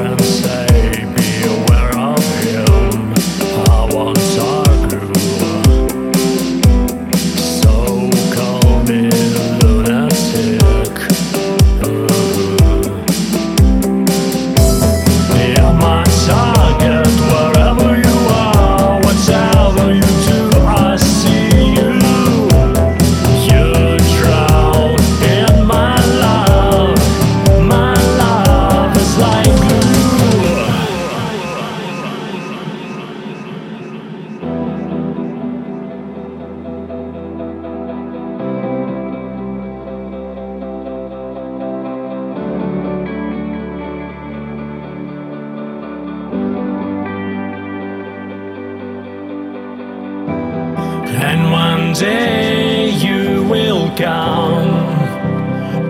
friends. Day you will come.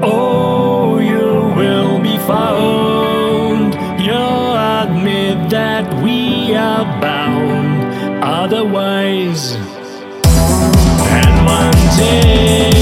Oh, you will be found. You'll admit that we are bound. Otherwise, and one day.